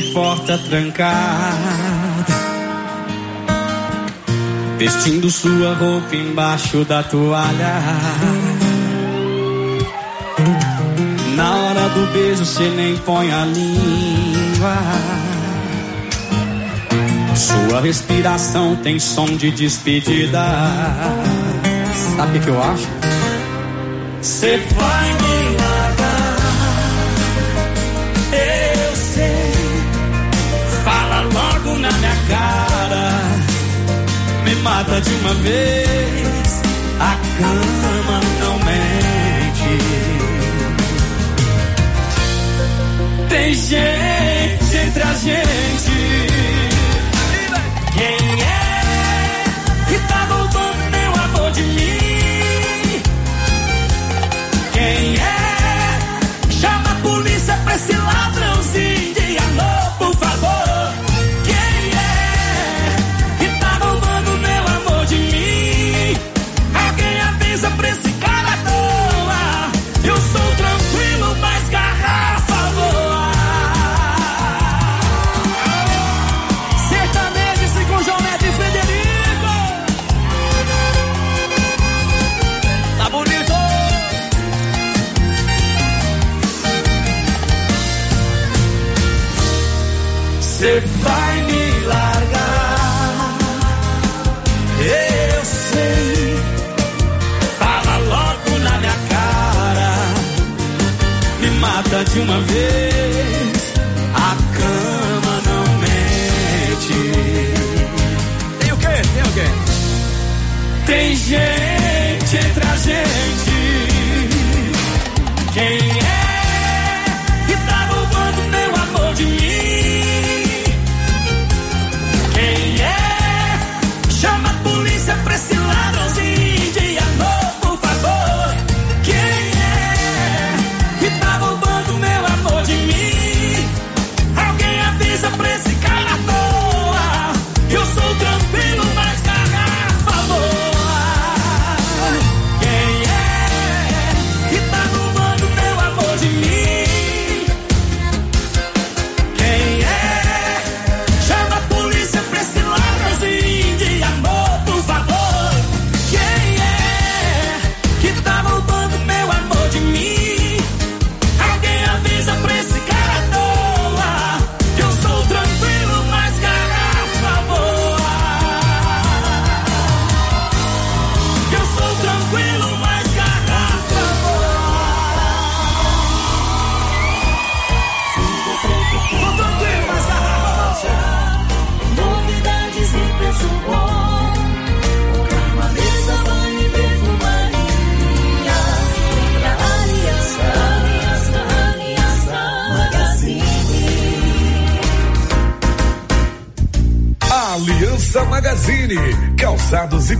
de porta trancada, vestindo sua roupa embaixo da toalha. Na hora do beijo cê nem põe a língua. Sua respiração tem som de despedida. Sabe o que, eu acho? Cê vai mata de uma vez. A cama não mente. Tem gente entre a gente. Quem é que tá roubando meu amor de mim? Quem é? Chama a polícia pra esse ladrãozinho uma vez.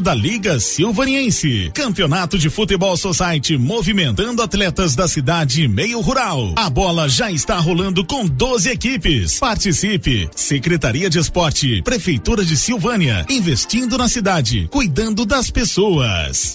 da Liga Silvaniense. Campeonato de Futebol Society movimentando atletas da cidade e meio rural. A bola já está rolando com 12 equipes. Participe. Secretaria de Esporte, Prefeitura de Silvânia, investindo na cidade, cuidando das pessoas.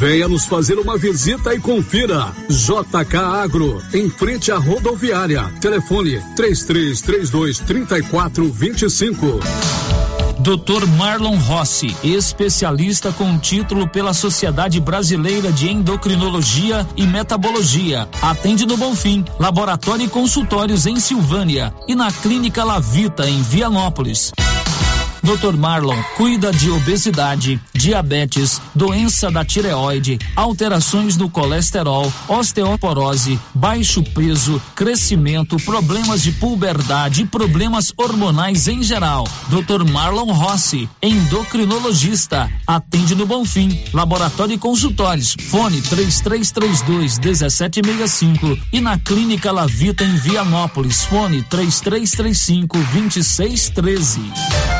Venha nos fazer uma visita e confira. JK Agro, em frente à rodoviária. Telefone 3332 3425. Dr. Marlon Rossi, especialista com título pela Sociedade Brasileira de Endocrinologia e Metabologia. Atende no Bonfim, laboratório e consultórios em Silvânia e na Clínica Lavita em Vianópolis. Dr. Marlon cuida de obesidade, diabetes, doença da tireoide, alterações no colesterol, osteoporose, baixo peso, crescimento, problemas de puberdade e problemas hormonais em geral. Dr. Marlon Rossi, endocrinologista, atende no Bonfim, laboratório e consultórios. Fone 3332 1765 e na Clínica Lavita em Vianópolis. Fone 3335 2613.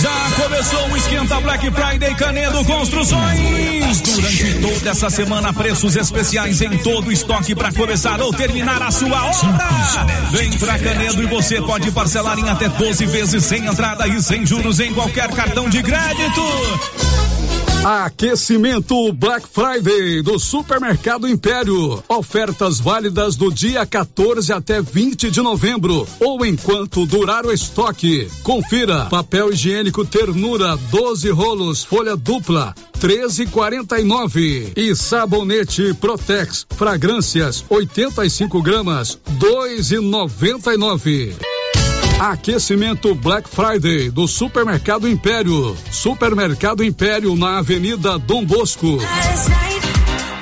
Já começou o Esquenta Black Friday Canedo Construções. Durante toda essa semana, preços especiais em todo o estoque para começar ou terminar a sua obra. Vem pra Canedo e você pode parcelar em até 12 vezes sem entrada e sem juros em qualquer cartão de crédito. Aquecimento Black Friday do Supermercado Império. Ofertas válidas do dia 14 até 20 de novembro ou enquanto durar o estoque. Confira: papel higiênico Ternura 12 rolos, folha dupla 13,49 e sabonete Protex fragrâncias 85 gramas 2,99. Aquecimento Black Friday do Supermercado Império. Supermercado Império na Avenida Dom Bosco.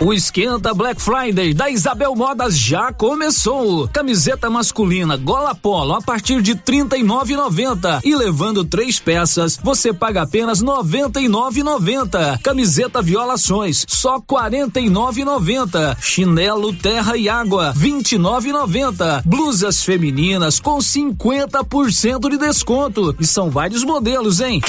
O esquenta Black Friday da Isabel Modas já começou. Camiseta masculina Gola Polo a partir de R$ 39,90 e levando três peças, você paga apenas R$ 99,90. Camiseta Violações só R$ 49,90. Chinelo Terra e Água R$ 29,90. Blusas femininas com 50% de desconto e são vários modelos, hein?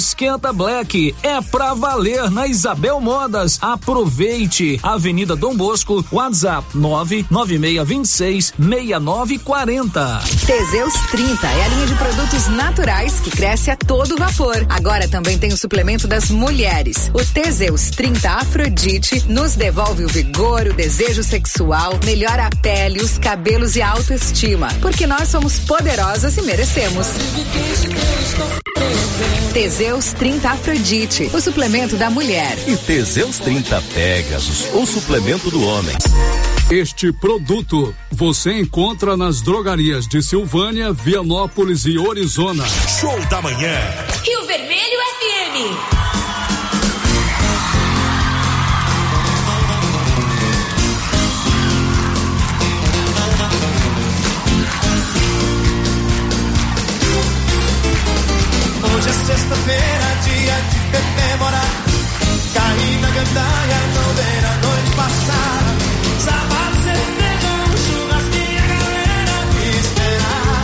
Esquenta Black é pra valer na Isabel Modas. Aproveite. Avenida Dom Bosco, WhatsApp 99626 6940. Teseus 30 é a linha de produtos naturais que cresce a todo vapor. Agora também tem o suplemento das mulheres. O Teseus 30 Afrodite nos devolve o vigor, o desejo sexual, melhora a pele, os cabelos e a autoestima. Porque nós somos poderosas e merecemos. Teseus 30 Afrodite, o suplemento da mulher. E Teseus 30 Pegasus, o suplemento do homem. Este produto você encontra nas drogarias de Silvânia, Vianópolis e Orizona. Show da manhã. Rio Vermelho FM. Hoje é sexta-feira, dia de comemorar. Caí na gandaia, não ver a noite passar. Sábado, certeza, um churrasquinho, a galera me esperar.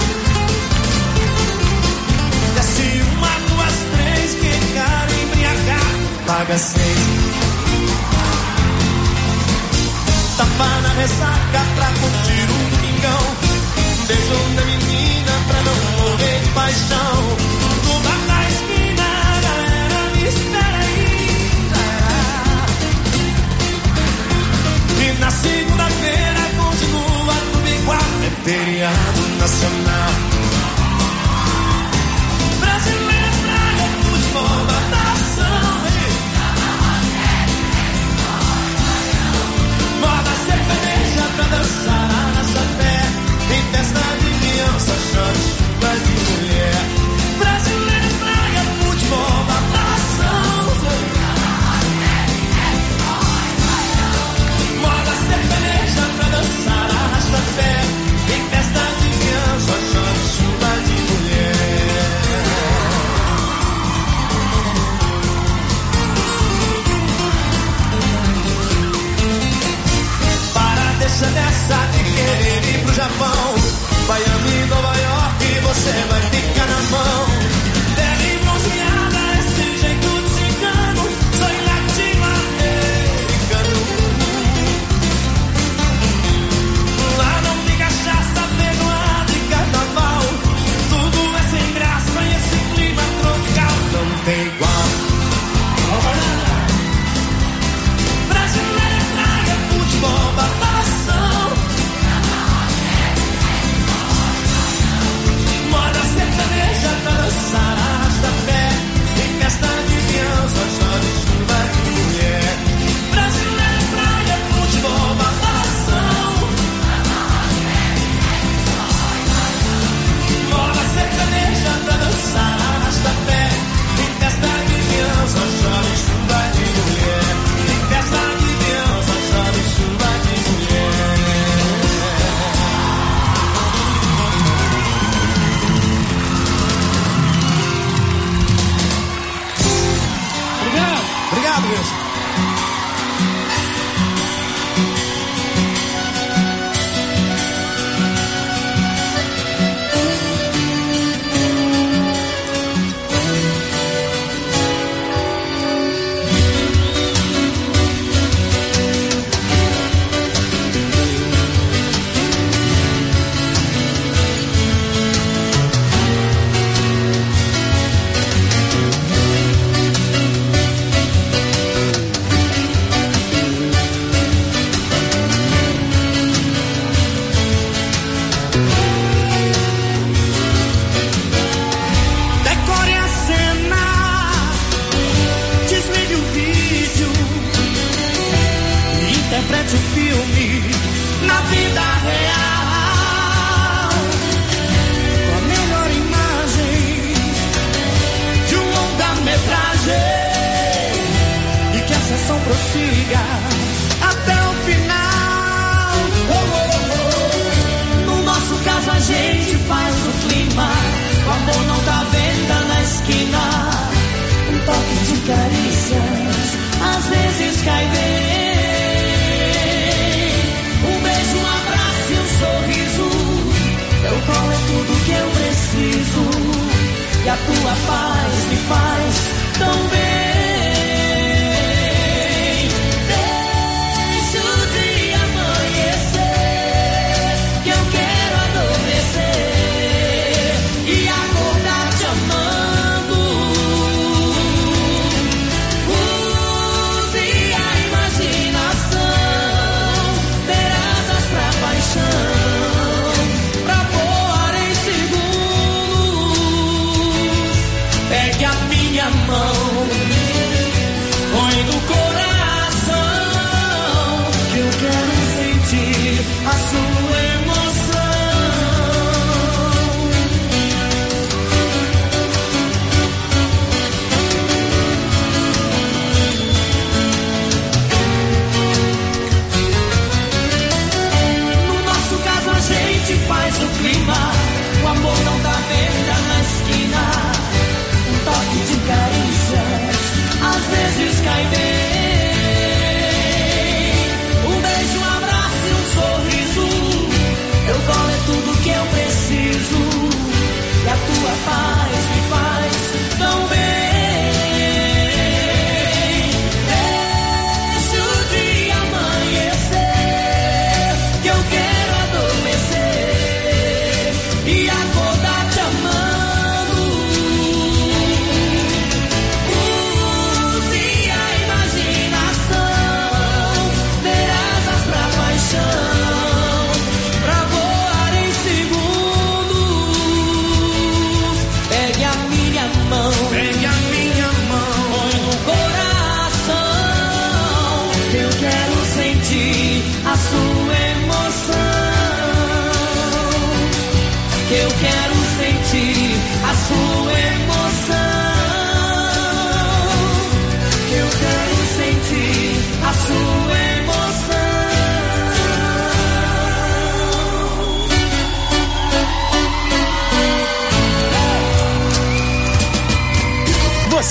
Desce uma, duas, três, quem quer embriagar, paga seis. Tapa é na ressaca pra curtir um pingão. Beijo da menina pra não morrer de paixão. Segunda-feira continua tudo igual. É feriado nacional. Tua paz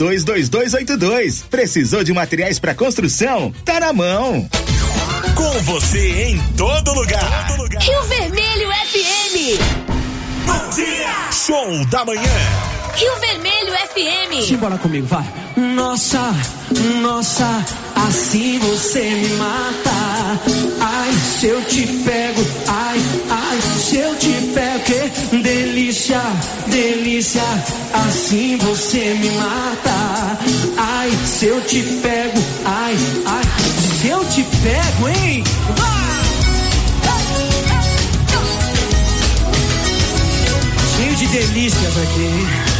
33322282. Precisou de materiais para construção? Tá na mão. Com você em todo lugar. Rio Vermelho FM. Bom dia. Show da manhã. Rio Vermelho FM. Simbora comigo, vai. Nossa, nossa, assim você me mata. Ai, se eu te pego, ai, ai, se eu te pego, que delícia, delícia, assim você me mata. Ai, se eu te pego, ai, ai, se eu te pego, hein? Cheio de delícias aqui.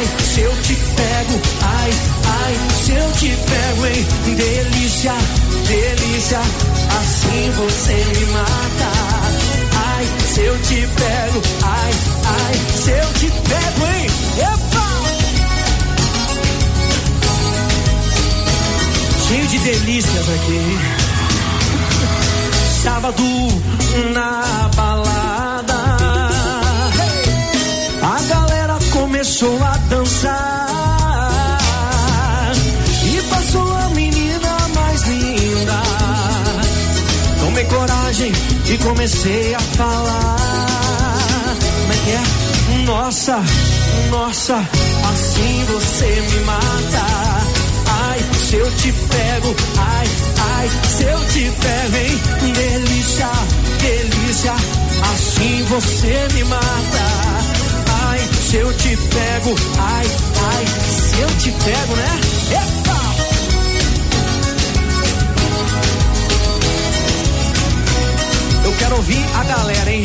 Ai, se eu te pego, ai, ai, se eu te pego, hein? Delícia, delícia, assim você me mata. Ai, se eu te pego, ai, ai, se eu te pego, hein? Epa! Cheio de delícias aqui. Sábado na balada. Começou a dançar e passou a menina mais linda. Tomei coragem e comecei a falar. Como é que é? Nossa, nossa, assim você me mata. Ai, se eu te pego, ai, ai, se eu te pego, hein? Delícia, delícia, assim você me mata. Ai, se eu te pego, ai, ai, se eu te pego, né? Epa! Eu quero ouvir a galera, hein?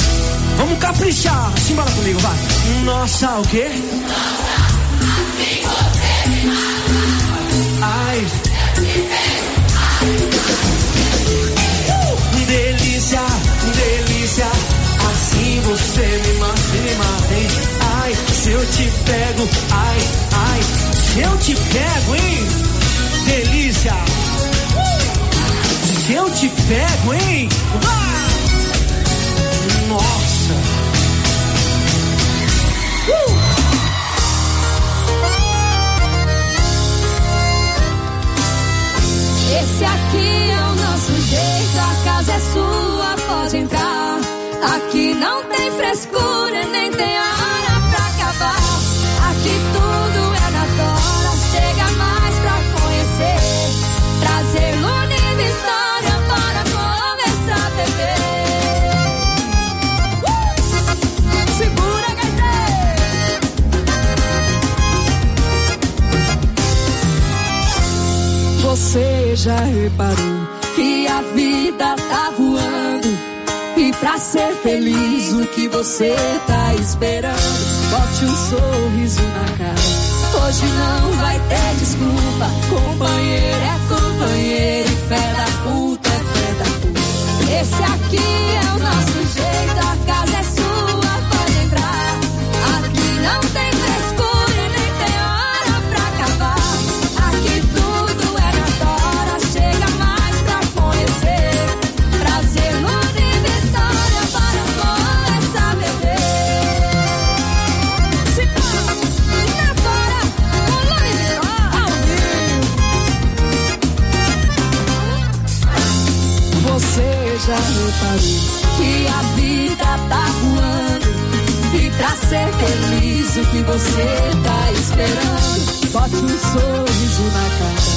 Vamos caprichar. Simbora comigo, vai. Nossa, o quê? Ai. Uh, delícia, delícia. Assim você me mata, me eu te pego, ai, ai, se eu te pego, hein? Delícia. Se eu te pego, hein? Vai! Nossa. Uh! Esse aqui é o nosso jeito, a casa é sua, pode entrar. Aqui não tem frescura, nem tem acabar. Aqui tudo é na tora, chega mais pra conhecer. Trazer Luna e história para começar a beber. Uh! Segura, Você já reparou que a vida tá voando e pra ser feliz o que você tá esperando bote um sorriso na cara. Hoje não vai ter desculpa. Companheiro é companheiro e fé da puta é fé da puta. Esse aqui é o nosso jeito a casa é sua pode entrar. Aqui não tem Que a vida tá voando. E pra ser feliz, o que você tá esperando? Bote um sorriso na cara.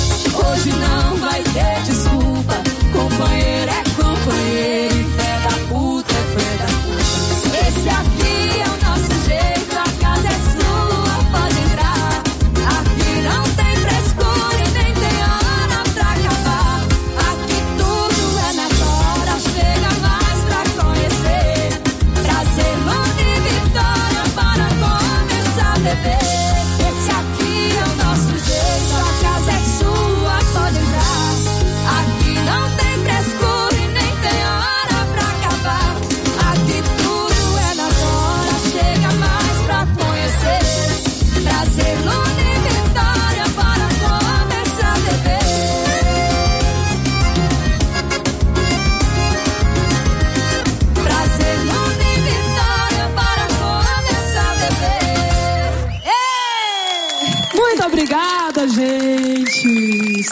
Hoje não vai ter desculpa. Companheiro é companheiro. E fé da puta é fé da puta. Esse aqui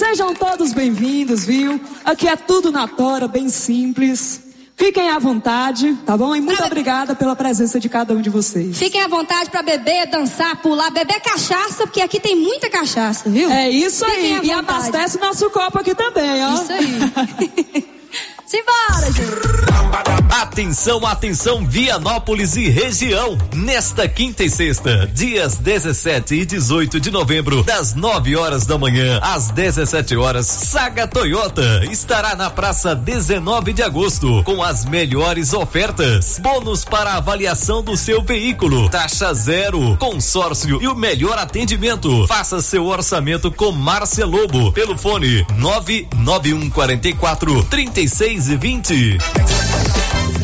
Sejam todos bem-vindos, viu? Aqui é tudo na tora, bem simples. Fiquem à vontade, tá bom? E muito obrigada pela presença de cada um de vocês. Fiquem à vontade para beber, dançar, pular, beber cachaça, porque aqui tem muita cachaça, viu? É isso Fiquem aí. E abastece nosso copo aqui também, ó. Isso aí. Simbora, gente. Atenção, atenção, Vianópolis e região. Nesta quinta e sexta, dias 17 e 18 de novembro, das 9 horas da manhã às 17 horas, Saga Toyota estará na praça 19 de agosto com as melhores ofertas. Bônus para avaliação do seu veículo, taxa zero, consórcio e o melhor atendimento. Faça seu orçamento com Márcia Lobo pelo fone 99144 3620. E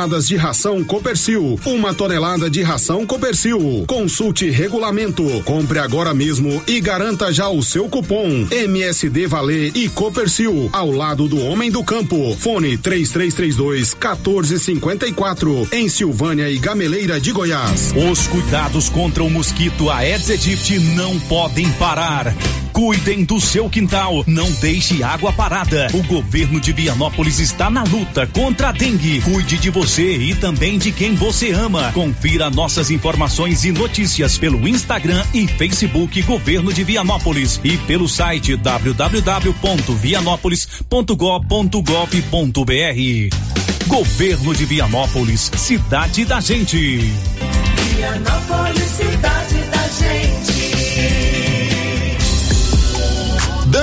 de ração Copercil, uma tonelada de ração Copercil. Consulte regulamento, compre agora mesmo e garanta já o seu cupom MSD Valer e Copercil ao lado do Homem do Campo. Fone 3332 1454 em Silvânia e Gameleira de Goiás. Os cuidados contra o mosquito Aedes aegypti não podem parar. Cuidem do seu quintal, não deixe água parada. O governo de Vianópolis está na luta contra a dengue. Cuide de você e também de quem você ama. Confira nossas informações e notícias pelo Instagram e Facebook Governo de Vianópolis e pelo site www.vianópolis.gov.br. Governo de Vianópolis, cidade da gente. Vianópolis, cidade da gente.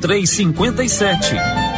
2357.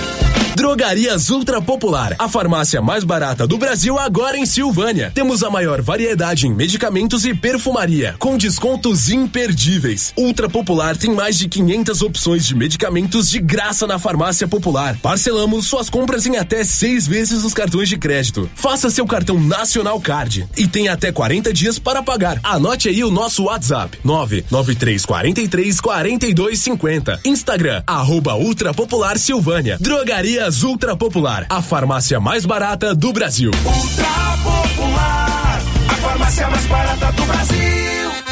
Drogarias Ultra Popular, a farmácia mais barata do Brasil agora em Silvânia. Temos a maior variedade em medicamentos e perfumaria, com descontos imperdíveis. Ultra Popular tem mais de 500 opções de medicamentos de graça na farmácia popular. Parcelamos suas compras em até seis vezes os cartões de crédito. Faça seu cartão Nacional Card e tem até 40 dias para pagar. Anote aí o nosso WhatsApp: 99343 4250. Instagram, arroba Ultra Popular Silvânia. Drogaria Drogaria Ultra Popular, a farmácia mais barata do Brasil. Ultra Popular, a farmácia mais barata do Brasil.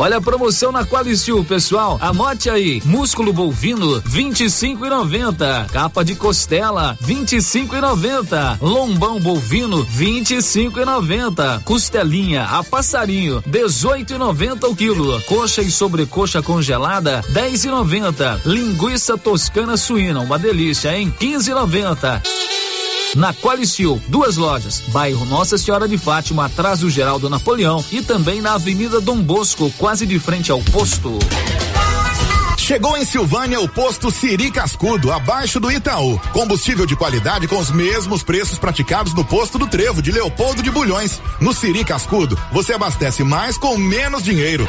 Olha a promoção na Qualicil, pessoal. Anote aí: músculo bovino 25,90, capa de costela 25,90, lombão bovino 25,90, costelinha a passarinho 18,90 o quilo, coxa e sobrecoxa congelada 10,90, linguiça toscana suína, uma delícia, hein? 15,90. Na Qualicil, duas lojas, bairro Nossa Senhora de Fátima, atrás do Geraldo Napoleão e também na Avenida Dom Bosco, quase de frente ao posto. Chegou em Silvânia o posto Siri Cascudo, abaixo do Itaú. Combustível de qualidade com os mesmos preços praticados no posto do Trevo de Leopoldo de Bulhões. No Siri Cascudo, você abastece mais com menos dinheiro.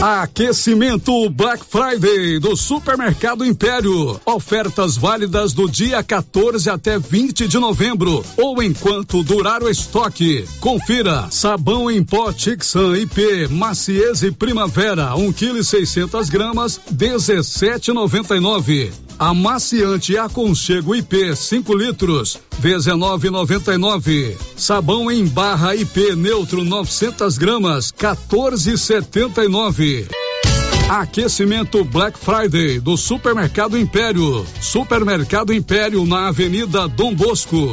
Aquecimento Black Friday do Supermercado Império. Ofertas válidas do dia 14 até 20 de novembro ou enquanto durar o estoque. Confira: sabão em pó Tixan IP Maciez Primavera 1 kg 600 gramas 17,99. Amaciante Aconchego IP 5 litros 19,99. Sabão em barra IP neutro 900 gramas 14,79. Aquecimento Black Friday do Supermercado Império. Supermercado Império na Avenida Dom Bosco.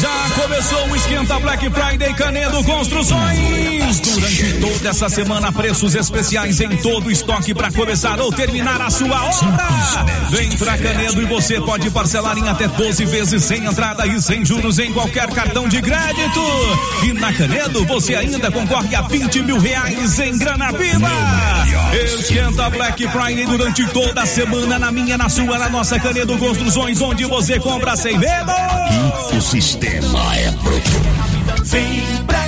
Já começou o Esquenta Black Friday Canedo Construções. Durante toda essa semana, preços especiais em todo o estoque para começar ou terminar a sua obra. Vem pra Canedo e você pode parcelar em até 12 vezes sem entrada e sem juros em qualquer cartão de crédito. E na Canedo você ainda concorre a 20 mil reais em grana viva. Esquenta Black Friday durante toda a semana na minha, na sua, na nossa Canedo Construções, onde você compra sem medo. O sistema é pronto. Vem pra Canedo.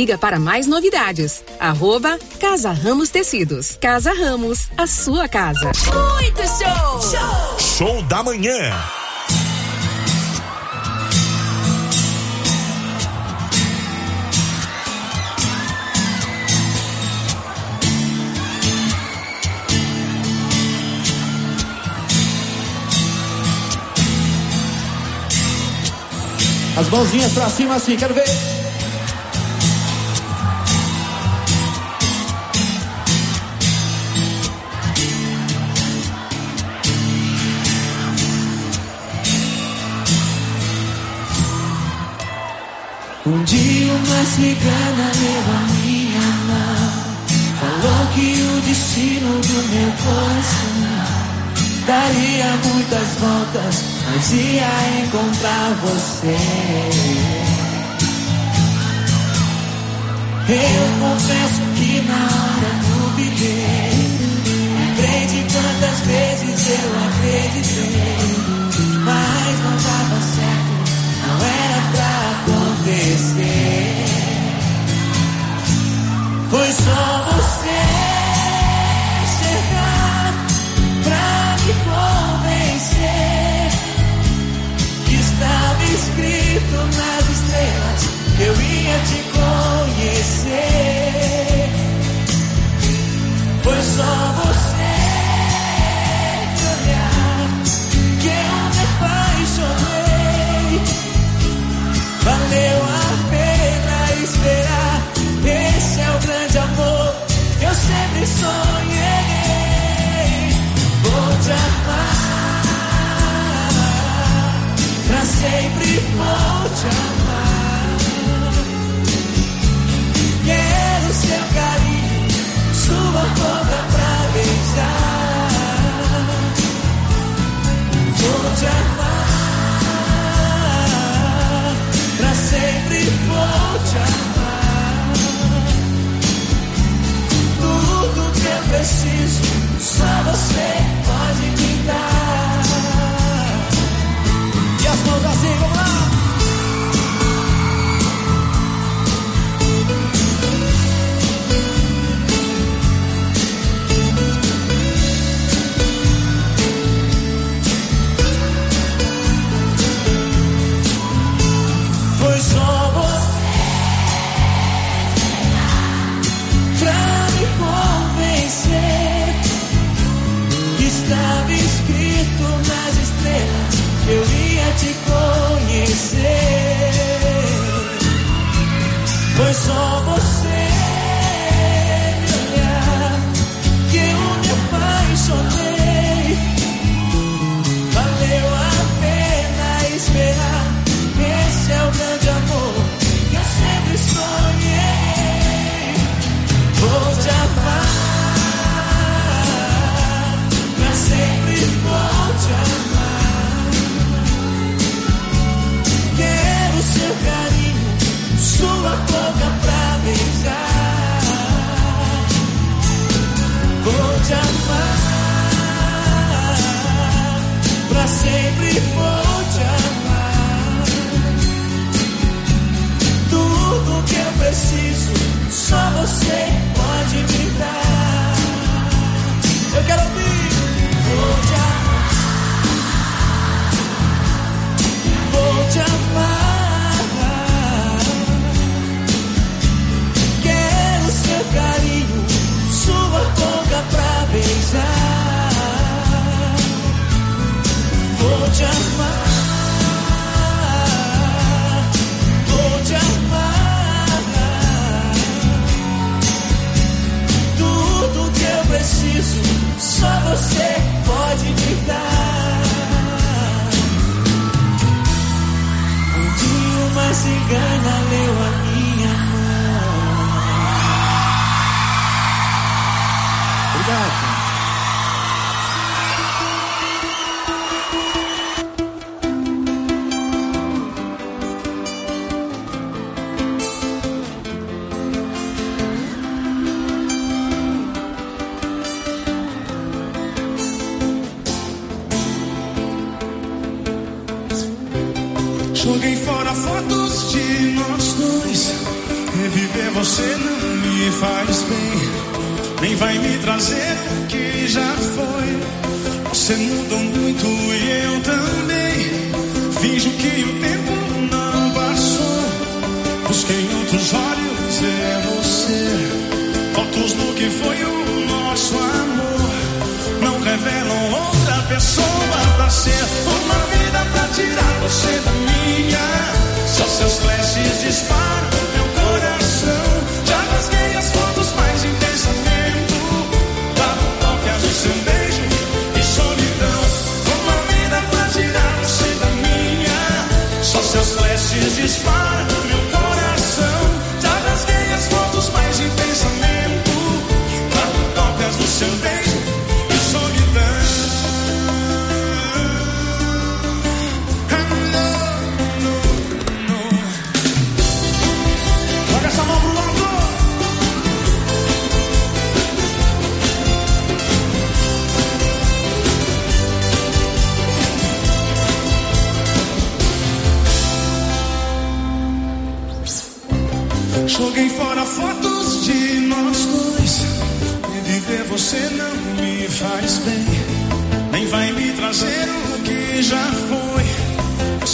Siga para mais novidades. Arroba Casa Ramos Tecidos. Casa Ramos, a sua casa. Muito show! Show! Show da manhã. As mãozinhas pra cima assim, quero ver. Um dia uma cigana levou minha mão. Falou que o destino do meu coração. Daria muitas voltas, mas ia encontrar você. Eu confesso que na hora duvidei Lembrei de quantas vezes eu acreditei acontecer. Foi só você preciso, só você Foi só você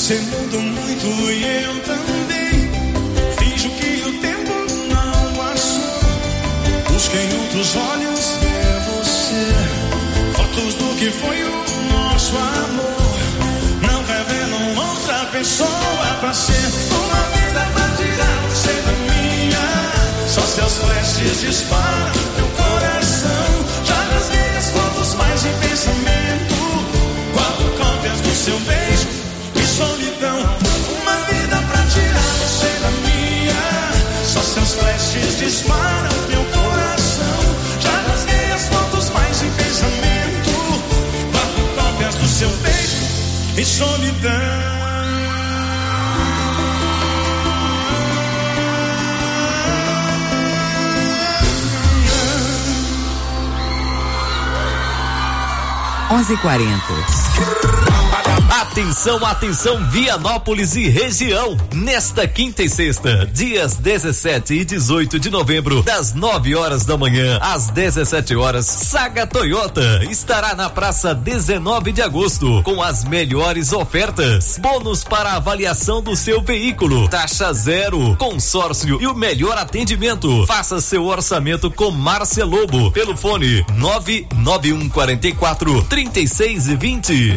Você mudou muito e eu também. Finjo que o tempo não passou. Busquei outros olhos ver você. Fotos do que foi o nosso amor. Não revelam outra pessoa pra ser uma vida pra tirar você da minha. Só seus flashes disparam meu coração. Já rasguei as fotos mais em pensamento. Quatro cópias do seu beijo flashes disparam meu coração. Já rasguei as fotos mais em pensamento. Quatro cópias do seu beijo e solidão. Onze e quarenta. Atenção, atenção, Vianópolis e região. Nesta quinta e sexta, dias 17 e 18 de novembro, das 9 horas da manhã às 17 horas, Saga Toyota estará na praça 19 de agosto com as melhores ofertas. Bônus para avaliação do seu veículo, taxa zero, consórcio e o melhor atendimento. Faça seu orçamento com Márcia Lobo pelo fone 99144 3620.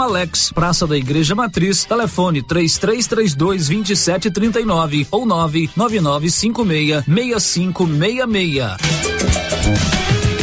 Alex, Praça da Igreja Matriz, telefone 3332 2739 ou 99956 6566.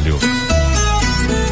trabalho.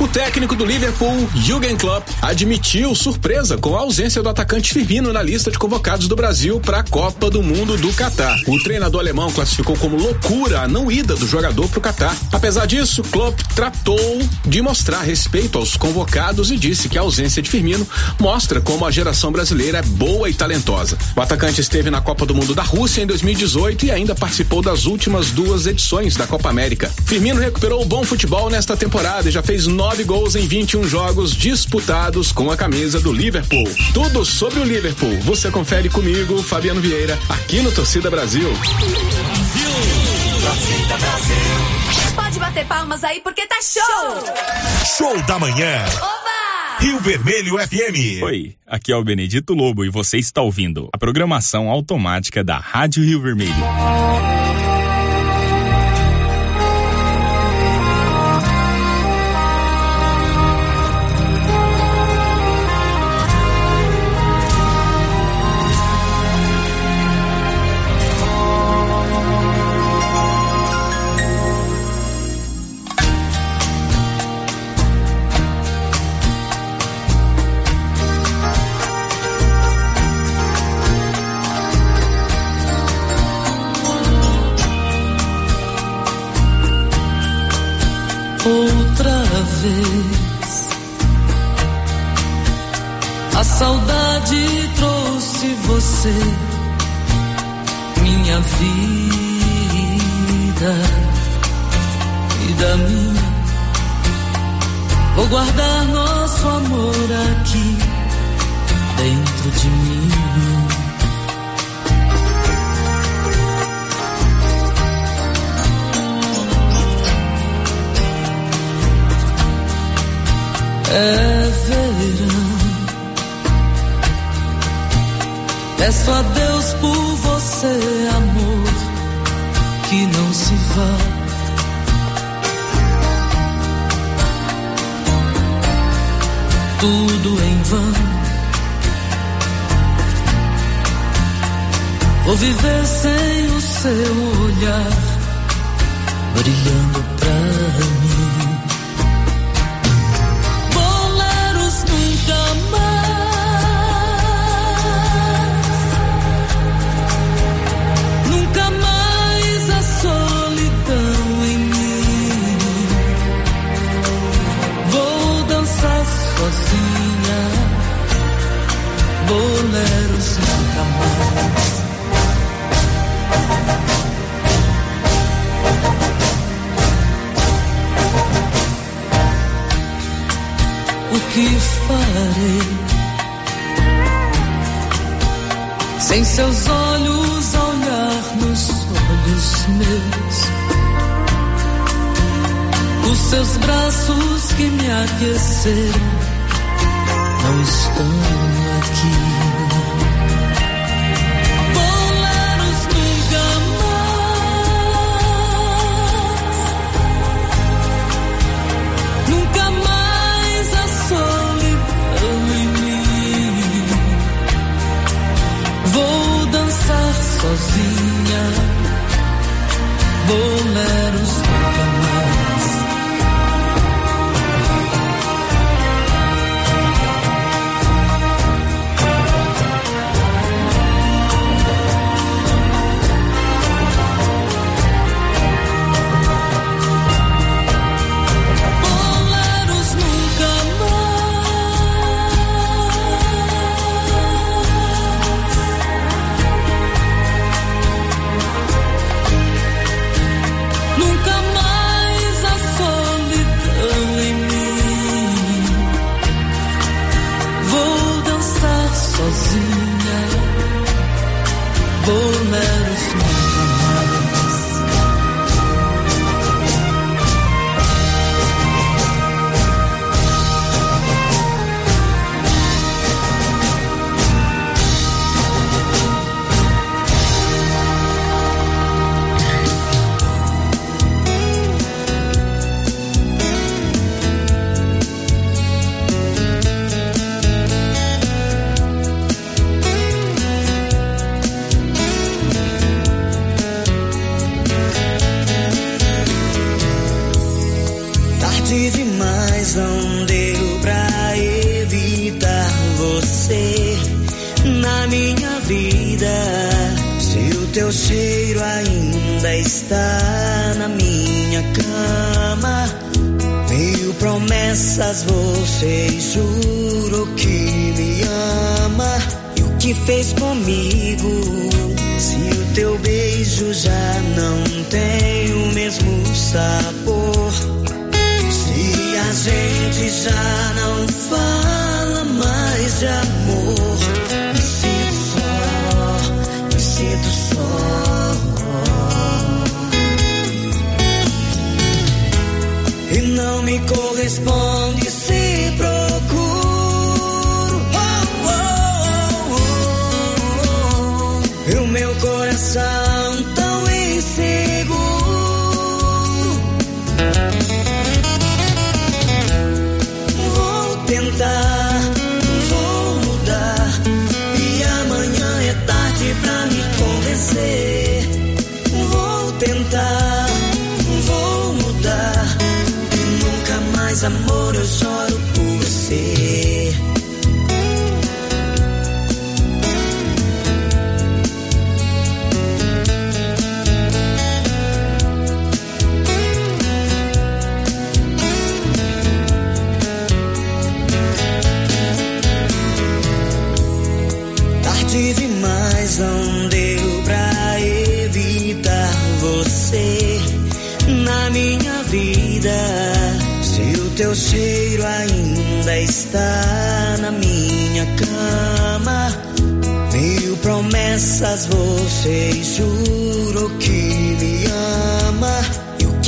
O técnico do Liverpool, Jürgen Klopp, admitiu surpresa com a ausência do atacante Firmino na lista de convocados do Brasil para a Copa do Mundo do Catar. O treinador alemão classificou como loucura a não ida do jogador para o Catar. Apesar disso, Klopp tratou de mostrar respeito aos convocados e disse que a ausência de Firmino mostra como a geração brasileira é boa e talentosa. O atacante esteve na Copa do Mundo da Rússia em 2018 e ainda participou das últimas duas edições da Copa América. Firmino recuperou o bom futebol nesta temporada e já fez nove gols em 21 jogos disputados com a camisa do Liverpool. Tudo sobre o Liverpool você confere comigo, Fabiano Vieira, aqui no Torcida Brasil. Pode bater palmas aí porque tá show! Show da manhã. Rio Vermelho FM. Oi, aqui é o Benedito Lobo e você está ouvindo a programação automática da Rádio Rio Vermelho. Vez. A saudade trouxe você, minha vida, vida minha. Vou guardar nosso amor aqui dentro de mim. Peço a Deus por você, amor, que não se vá. Tudo em vão. Vou viver sem o seu olhar brilhando pra mim. Em seus olhos ao olhar nos olhos meus. Os seus braços que me aqueceram não estão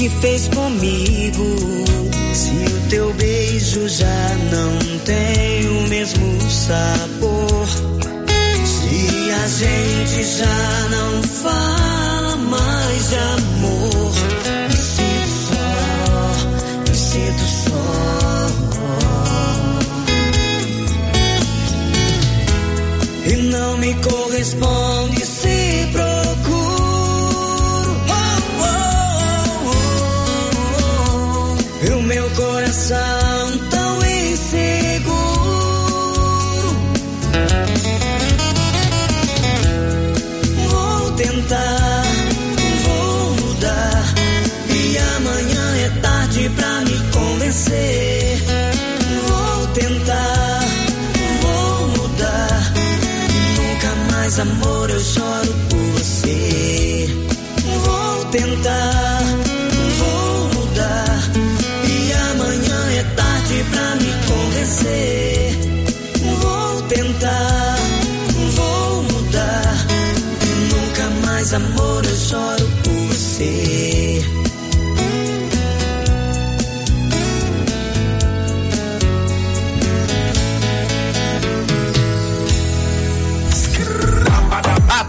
que fez comigo. Se o teu beijo já não tem o mesmo sabor. Se a gente já não fala mais de amor. Me sinto só, me sinto só. E não me corresponde vou mudar. E amanhã é tarde pra me convencer. Vou tentar, vou mudar. E nunca mais, amor, eu choro por você.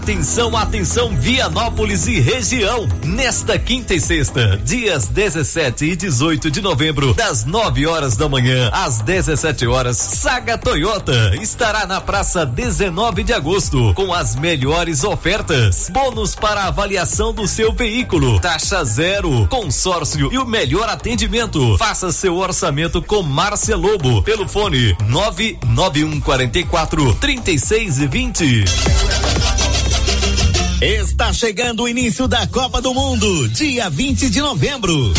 Atenção, atenção, Vianópolis e região. Nesta quinta e sexta, dias 17 e 18 de novembro, das 9 horas da manhã às 17 horas, Saga Toyota estará na praça 19 de agosto com as melhores ofertas. Bônus para avaliação do seu veículo, taxa zero, consórcio e o melhor atendimento. Faça seu orçamento com Márcia Lobo pelo fone 99144 3620. Está chegando o início da Copa do Mundo, dia 20 de novembro.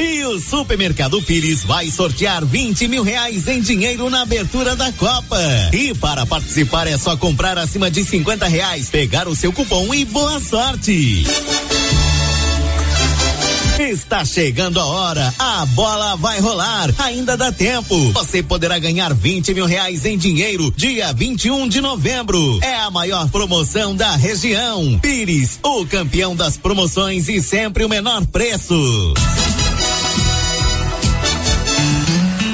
E o Supermercado Pires vai sortear 20 mil reais em dinheiro na abertura da Copa. E para participar é só comprar acima de 50 reais, pegar o seu cupom e boa sorte. Está chegando a hora, a bola vai rolar, ainda dá tempo. Você poderá ganhar 20 mil reais em dinheiro dia 21 de novembro. É a maior promoção da região. Pires, o campeão das promoções e sempre o menor preço.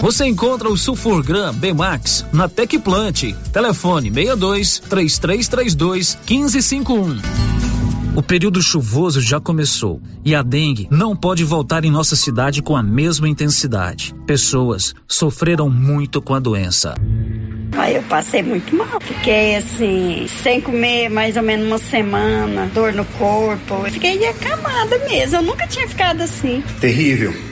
Você encontra o Sulfurgram Bmax na Tecplant. Telefone 62 3332 1551. O período chuvoso já começou e a dengue não pode voltar em nossa cidade com a mesma intensidade. Pessoas sofreram muito com a doença. Aí eu passei muito mal. Fiquei assim, sem comer mais ou menos uma semana, dor no corpo. Fiquei acamada mesmo. Eu nunca tinha ficado assim. Terrível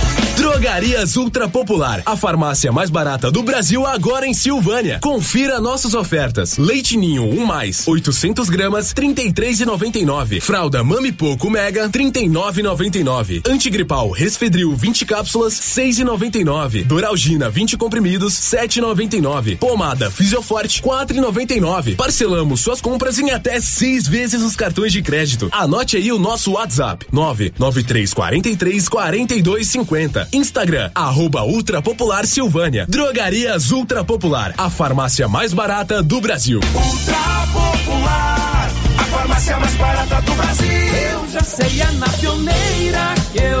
Drogarias Ultra Popular, a farmácia mais barata do Brasil agora em Silvânia. Confira nossas ofertas. Leite Ninho 1 um mais, 800 gramas, 33,99. Fralda Mami Poco Mega, 39,99. Antigripal Resfedril 20 cápsulas, 6,99. Doralgina 20 comprimidos, 7,99. Pomada Fisioforte, 4,99. Parcelamos suas compras em até seis vezes os cartões de crédito. Anote aí o nosso WhatsApp: 99343 4250. Instagram, arroba Ultra Popular Silvânia. Drogarias Ultra Popular, a farmácia mais barata do Brasil. Ultra Popular, a farmácia mais barata do Brasil. Eu já sei, é na pioneira que eu.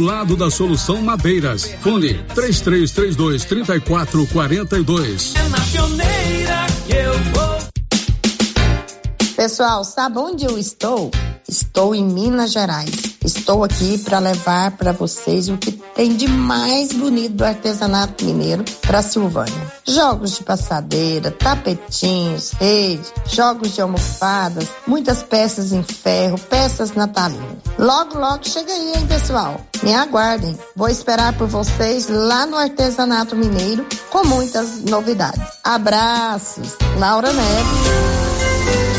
lado da Solução Madeiras. Fone 3332 3442. É na pioneira que eu vou. Pessoal, sabe onde eu estou? Estou em Minas Gerais. Estou aqui para levar para vocês o que tem de mais bonito do artesanato mineiro para Silvânia. Jogos de passadeira, tapetinhos, rede, jogos de almofadas, muitas peças em ferro, peças natalinas. Logo, logo chega aí, hein, pessoal? Me aguardem. Vou esperar por vocês lá no artesanato mineiro com muitas novidades. Abraços, Laura Neves.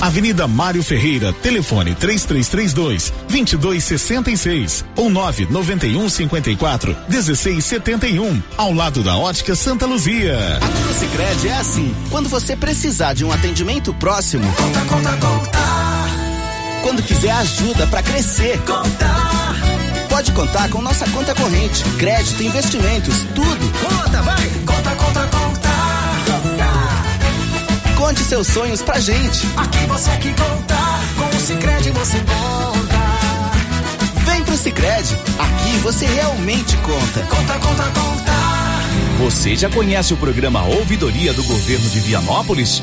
Avenida Mário Ferreira, telefone 3332 2266 ou 991 54 1671, ao lado da Ótica Santa Luzia. Aqui no Sicredi é assim, quando você precisar de um atendimento próximo, conta, conta, conta. Quando quiser ajuda para crescer, conta. Pode contar com nossa conta corrente, crédito, investimentos, tudo. Conta, vai. Conta, conta, conta. Conte seus sonhos pra gente. Aqui você é que conta, com o Cicred você conta. Vem pro Cicred, aqui você realmente conta. Conta, conta, conta. Você já conhece o programa Ouvidoria do Governo de Vianópolis?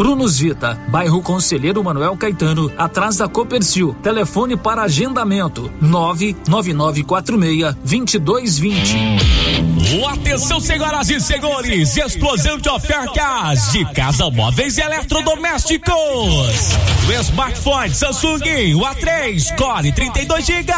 Prunus Vita, bairro Conselheiro Manuel Caetano, atrás da Copercil. Telefone para agendamento: 99946-2220. Atenção, senhoras e senhores, explosão de ofertas de casa móveis e eletrodomésticos. O smartphone Samsung, o A3 Core 32 GB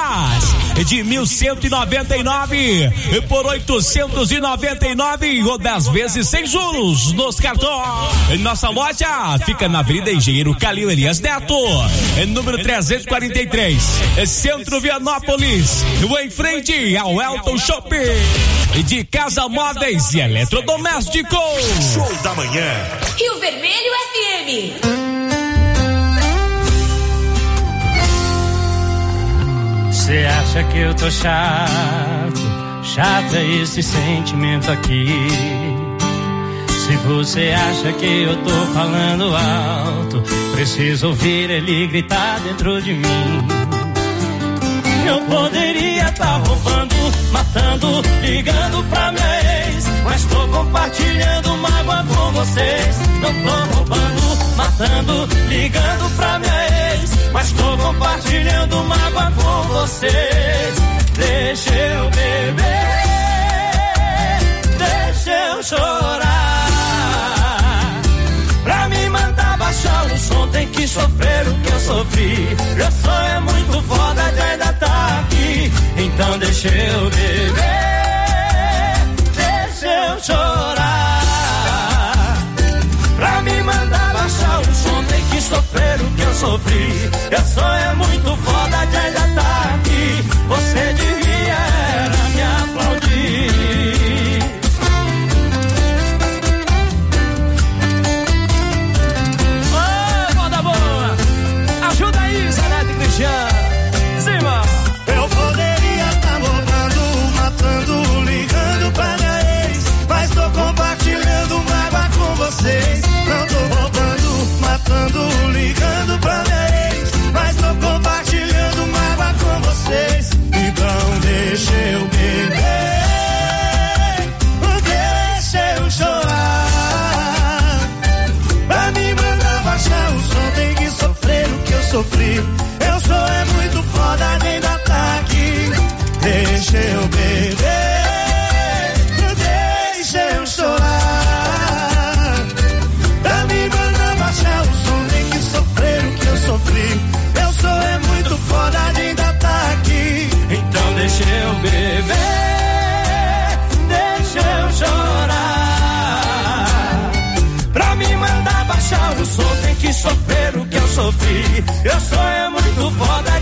de 1199 por 899 ou 10 vezes sem juros nos cartões. Nossa loja fica na Avenida Engenheiro Calil Elias Neto, número 343, Centro Vianópolis, em frente ao Elton Shopping. De casa móveis e eletrodomésticos. Show da manhã. Rio Vermelho FM. Você acha que eu tô chato? Chato é esse sentimento aqui. Se você acha que eu tô falando alto, preciso ouvir ele gritar dentro de mim. Eu poderia estar tá roubando, matando, ligando pra minha ex, mas tô compartilhando mágoa com vocês. Não tô roubando, matando, ligando pra minha ex, mas tô compartilhando mágoa com vocês. Deixa eu beber, deixa eu chorar. baixar o som, tem que sofrer o que eu sofri. Meu sonho é muito foda de ainda tá aqui. Então deixa eu beber, deixa eu chorar. Pra me mandar baixar o som, tem que sofrer o que eu sofri. Meu sonho é muito foda de ainda tá aqui. Você devia sofrer sofri. Eu sou é muito foda.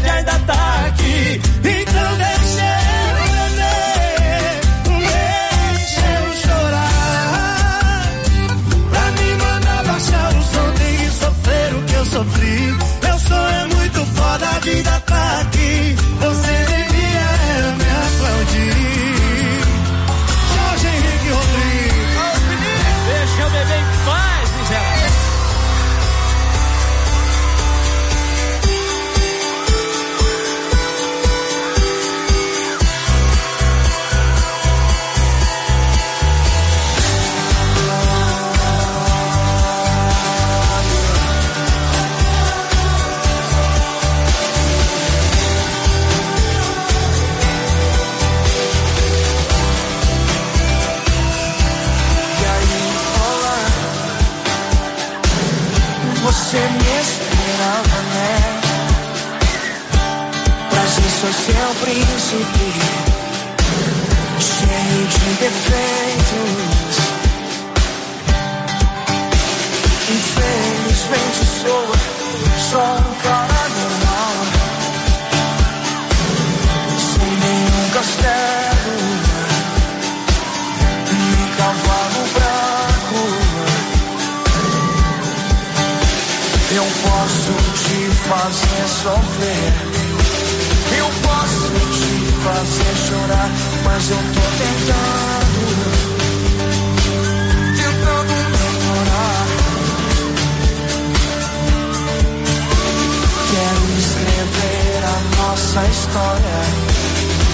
história.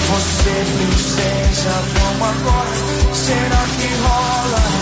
Você, princesa, vamos agora. Será que rola?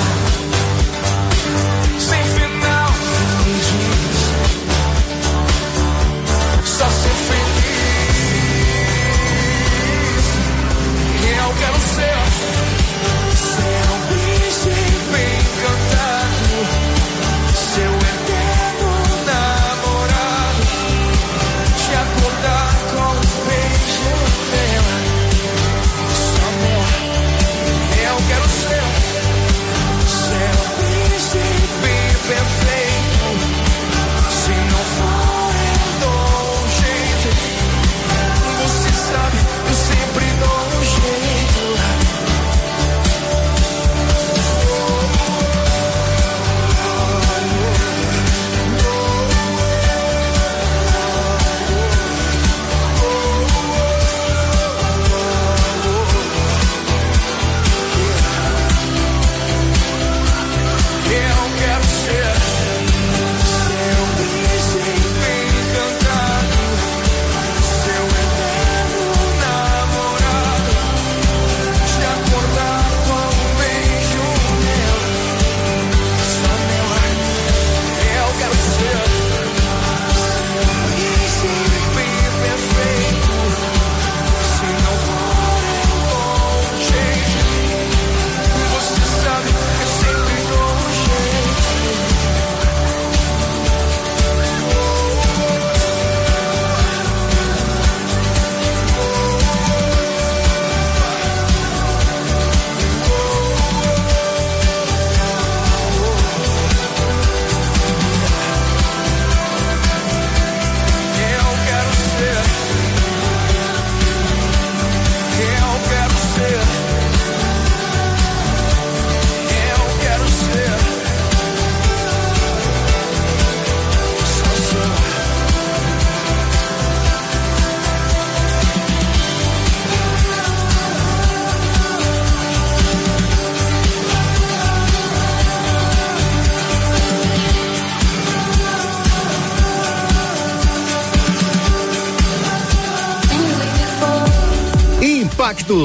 muito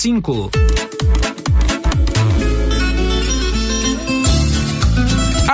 cinco.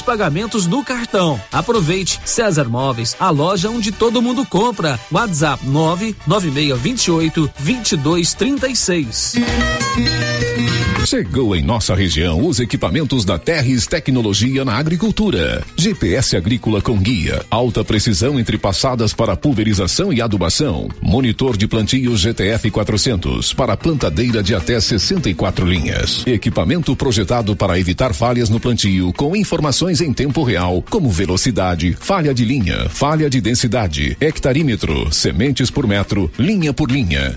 pagamentos no cartão. Aproveite César Móveis, a loja onde todo mundo compra. WhatsApp 99628 2236. Chegou em nossa região os equipamentos da Terres Tecnologia na Agricultura. GPS agrícola com guia, alta precisão entre passadas para pulverização e adubação, monitor de plantio GTF 400 para plantadeira de até 64 linhas. Equipamento projetado para evitar falhas no plantio com informações em tempo real, como velocidade, falha de linha, falha de densidade, hectarímetro, sementes por metro, linha por linha.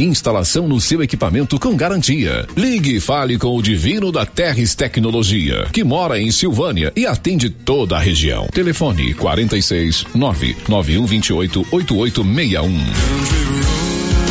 Instalação no seu equipamento com garantia. Ligue e fale com o Divino da Terres Tecnologia, que mora em Silvânia e atende toda a região. Telefone 46 99128 8861.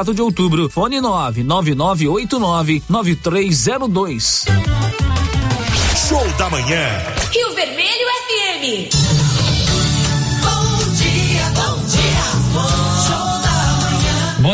4 de outubro. Fone 99989 9302. Show da manhã. Rio Vermelho FM.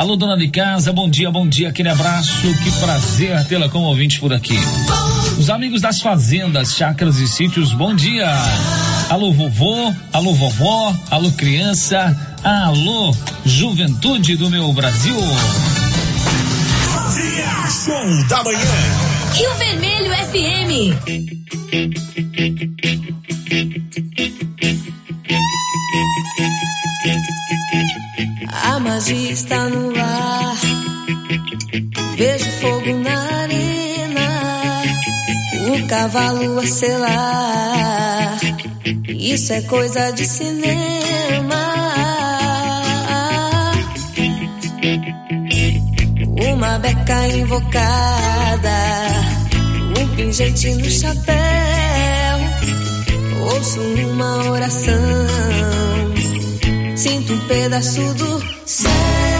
Alô, dona de casa, bom dia, bom dia, aquele abraço, que prazer tê-la como ouvinte por aqui. Os amigos das fazendas, chácaras e sítios, bom dia. Alô, vovô, alô, vovó, alô, criança, alô, juventude do meu Brasil. Show da manhã. Rio Vermelho FM. A magia está no ar. Vejo fogo na arena. O cavalo a selar. Isso é coisa de cinema. Uma beca invocada. Um pingente no chapéu. Ouço uma oração. Sinto um pedaço do céu.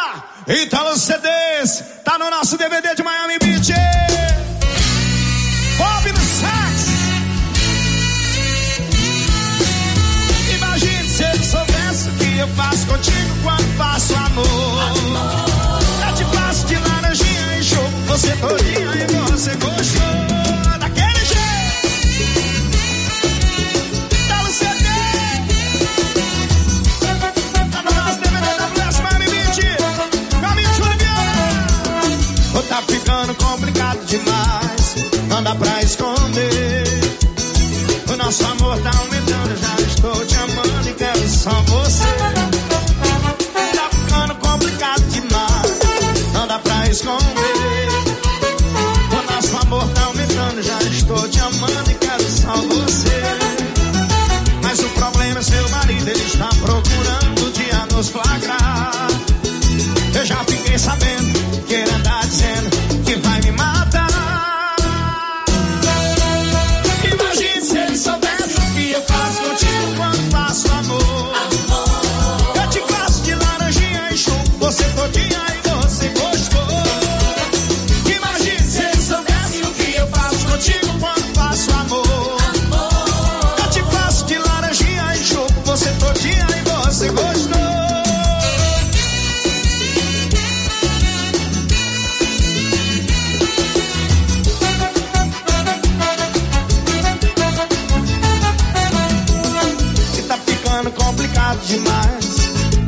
Italo CDs, tá no nosso DVD de Miami Beach. Bob no sax. Imagine se ele soubesse o que eu faço contigo quando faço amor. Eu te passo de laranjinha e show, você todinha e você gostou ficando complicado demais. Não dá pra esconder. O nosso amor tá aumentando. Já estou te amando e quero só você. Tá ficando complicado demais. Não dá pra esconder. O nosso amor tá aumentando. Já estou te amando e quero só você. Mas o problema é seu marido, ele está procurando o dia nos flagrar. Eu já fiquei sabendo complicado demais,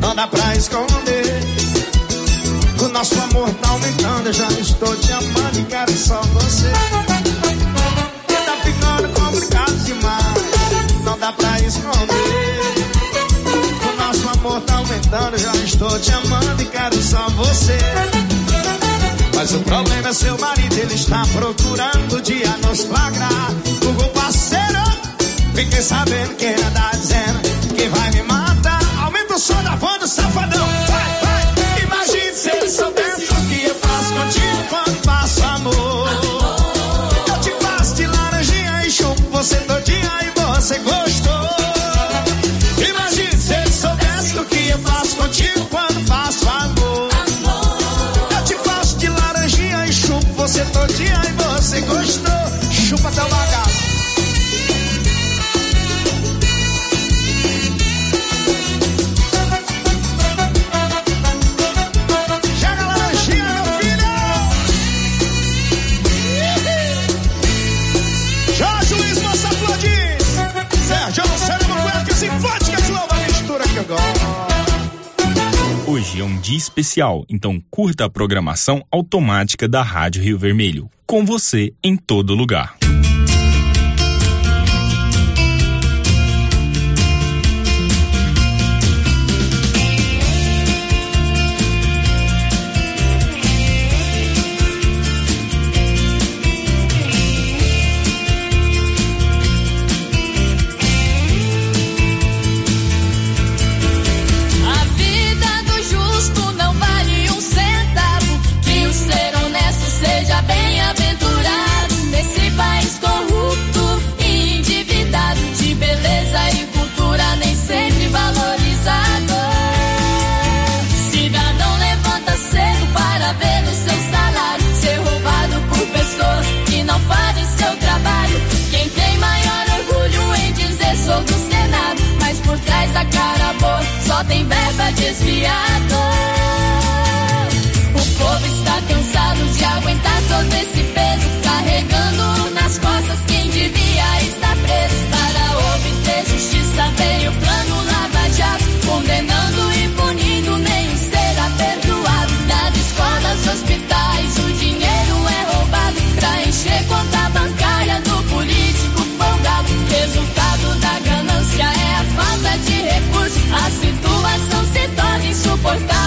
não dá pra esconder. O nosso amor tá aumentando, eu já estou te amando e quero só você. Que tá ficando complicado demais, não dá pra esconder. O nosso amor tá aumentando, eu já estou te amando e quero só você. Mas o problema é seu marido, ele está procurando o dia nos flagrar. Google parceiro, fiquei sabendo que anda dizendo que vai me matar. Aumenta o som da do safadão, vai, vai. Imagine se ele soubesse o que eu faço contigo quando faço amor. Eu te faço de laranjinha e chupo você todinha e você gostou. Imagine se ele soubesse o que eu faço contigo quando faço amor. Eu te faço de laranjinha e chupo você todinha e você gostou. Dia especial, então curta a programação automática da Rádio Rio Vermelho. Com você em todo lugar. está desviado. O povo está cansado de aguentar todo esse peso, carregando nas costas quem devia estar preso para obter justiça. Veio o plano Lava Jato, condenando e punindo, nenhum será perdoado. nas escolas, hospitais. importa.